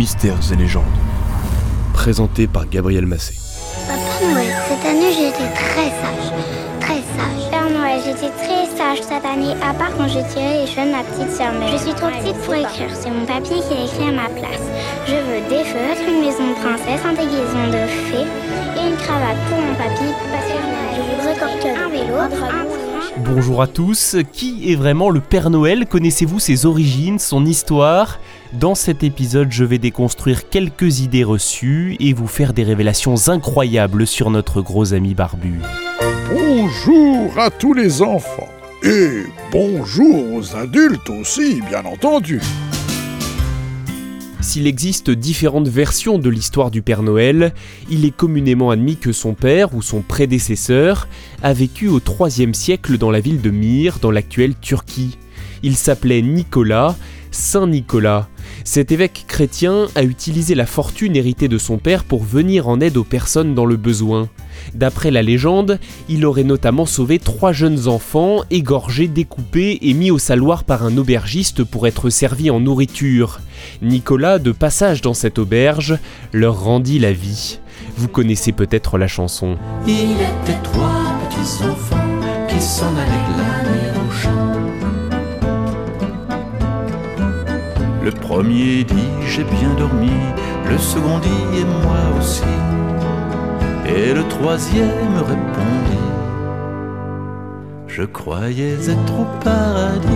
mystères et légendes. Présenté par Gabriel Massé. Papa Noël, cette année j'ai été très sage. Très sage. Père Noël, j'étais très sage cette année, à part quand j'ai tiré les cheveux de ma petite sœur. Mais je suis trop petite pour écrire, c'est mon papy qui a écrit à ma place. Je veux des feutres, une maison de princesse, un déguisement de fée et une cravate pour mon papy parce que je voudrais un vélo, un train. Bonjour à tous, qui est vraiment le Père Noël? Connaissez-vous ses origines, son histoire? Dans cet épisode, je vais déconstruire quelques idées reçues et vous faire des révélations incroyables sur notre gros ami barbu. Bonjour à tous les enfants. Et bonjour aux adultes aussi, bien entendu. S'il existe différentes versions de l'histoire du Père Noël, il est communément admis que son père ou son prédécesseur a vécu au IIIe siècle dans la ville de Myre, dans l'actuelle Turquie. Il s'appelait Nicolas, Saint Nicolas. Cet évêque chrétien a utilisé la fortune héritée de son père pour venir en aide aux personnes dans le besoin. D'après la légende, il aurait notamment sauvé trois jeunes enfants, égorgés, découpés et mis au saloir par un aubergiste pour être servis en nourriture. Nicolas, de passage dans cette auberge, leur rendit la vie. Vous connaissez peut-être la chanson. Il était trois petits enfants qui s'en allaient au champ. Le premier dit j'ai bien dormi, le second dit et moi aussi. Et le troisième répondit Je croyais être au paradis.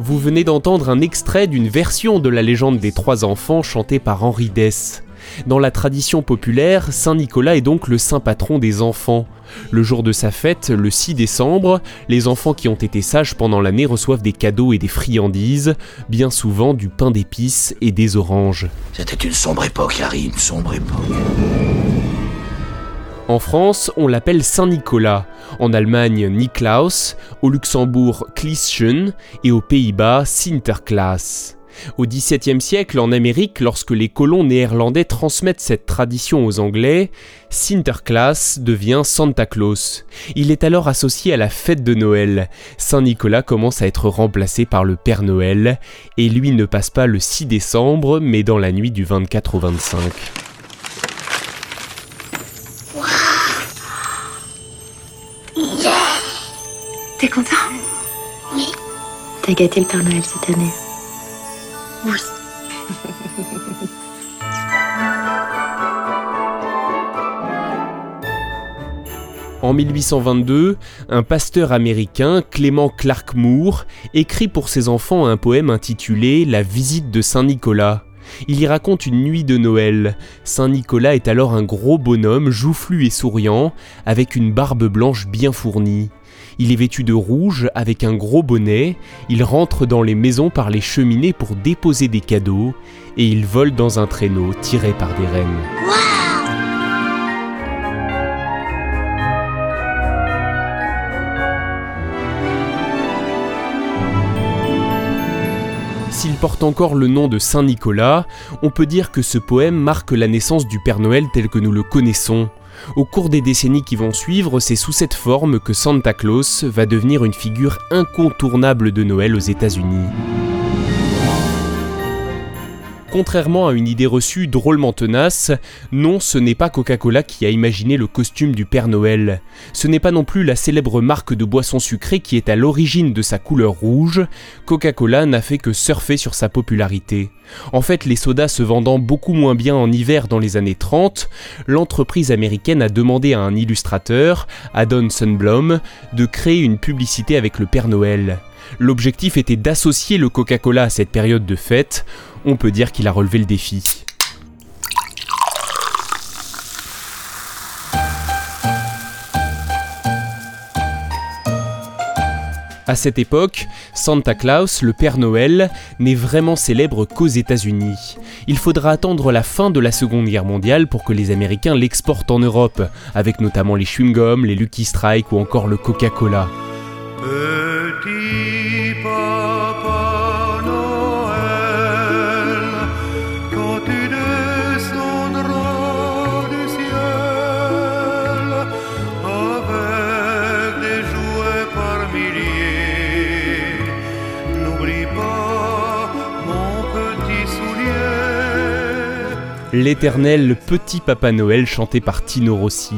Vous venez d'entendre un extrait d'une version de la légende des trois enfants chantée par Henri Dess. Dans la tradition populaire, Saint Nicolas est donc le saint patron des enfants. Le jour de sa fête, le 6 décembre, les enfants qui ont été sages pendant l'année reçoivent des cadeaux et des friandises, bien souvent du pain d'épices et des oranges. C'était une sombre époque, Harry, une sombre époque. En France, on l'appelle Saint Nicolas, en Allemagne Niklaus, au Luxembourg Klischen et aux Pays-Bas Sinterklaas. Au XVIIe siècle, en Amérique, lorsque les colons néerlandais transmettent cette tradition aux Anglais, Sinterklaas devient Santa Claus. Il est alors associé à la fête de Noël. Saint Nicolas commence à être remplacé par le Père Noël, et lui ne passe pas le 6 décembre, mais dans la nuit du 24 au 25. T'es content? Oui. T'as gâté le Père Noël cette année? En 1822, un pasteur américain, Clément Clark Moore, écrit pour ses enfants un poème intitulé La visite de Saint Nicolas. Il y raconte une nuit de Noël. Saint Nicolas est alors un gros bonhomme, joufflu et souriant, avec une barbe blanche bien fournie. Il est vêtu de rouge avec un gros bonnet, il rentre dans les maisons par les cheminées pour déposer des cadeaux, et il vole dans un traîneau tiré par des rennes. S'il porte encore le nom de Saint Nicolas, on peut dire que ce poème marque la naissance du Père Noël tel que nous le connaissons. Au cours des décennies qui vont suivre, c'est sous cette forme que Santa Claus va devenir une figure incontournable de Noël aux États-Unis. Contrairement à une idée reçue drôlement tenace, non, ce n'est pas Coca-Cola qui a imaginé le costume du Père Noël. Ce n'est pas non plus la célèbre marque de boisson sucrée qui est à l'origine de sa couleur rouge. Coca-Cola n'a fait que surfer sur sa popularité. En fait, les sodas se vendant beaucoup moins bien en hiver dans les années 30, l'entreprise américaine a demandé à un illustrateur, Adon Sunblom, de créer une publicité avec le Père Noël. L'objectif était d'associer le Coca-Cola à cette période de fête. On peut dire qu'il a relevé le défi. À cette époque, Santa Claus, le Père Noël, n'est vraiment célèbre qu'aux États-Unis. Il faudra attendre la fin de la Seconde Guerre mondiale pour que les Américains l'exportent en Europe, avec notamment les chewing-gums, les Lucky Strike ou encore le Coca-Cola. Petit L'éternel petit Papa Noël chanté par Tino Rossi.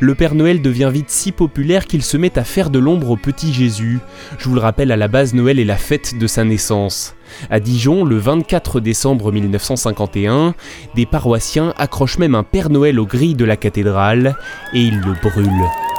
Le Père Noël devient vite si populaire qu'il se met à faire de l'ombre au petit Jésus. Je vous le rappelle, à la base, Noël est la fête de sa naissance. À Dijon, le 24 décembre 1951, des paroissiens accrochent même un Père Noël aux grilles de la cathédrale et ils le brûlent.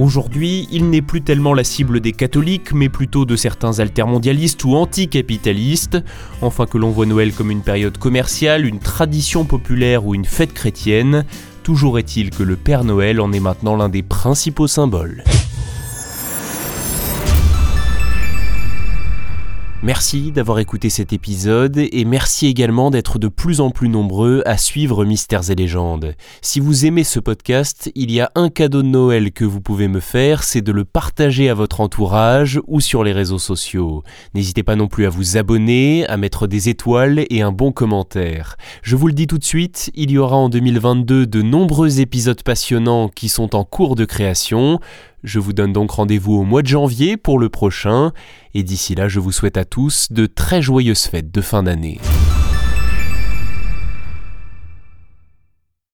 Aujourd'hui, il n'est plus tellement la cible des catholiques, mais plutôt de certains altermondialistes ou anticapitalistes, enfin que l'on voit Noël comme une période commerciale, une tradition populaire ou une fête chrétienne, toujours est-il que le Père Noël en est maintenant l'un des principaux symboles. Merci d'avoir écouté cet épisode et merci également d'être de plus en plus nombreux à suivre Mystères et légendes. Si vous aimez ce podcast, il y a un cadeau de Noël que vous pouvez me faire, c'est de le partager à votre entourage ou sur les réseaux sociaux. N'hésitez pas non plus à vous abonner, à mettre des étoiles et un bon commentaire. Je vous le dis tout de suite, il y aura en 2022 de nombreux épisodes passionnants qui sont en cours de création. Je vous donne donc rendez-vous au mois de janvier pour le prochain, et d'ici là je vous souhaite à tous de très joyeuses fêtes de fin d'année.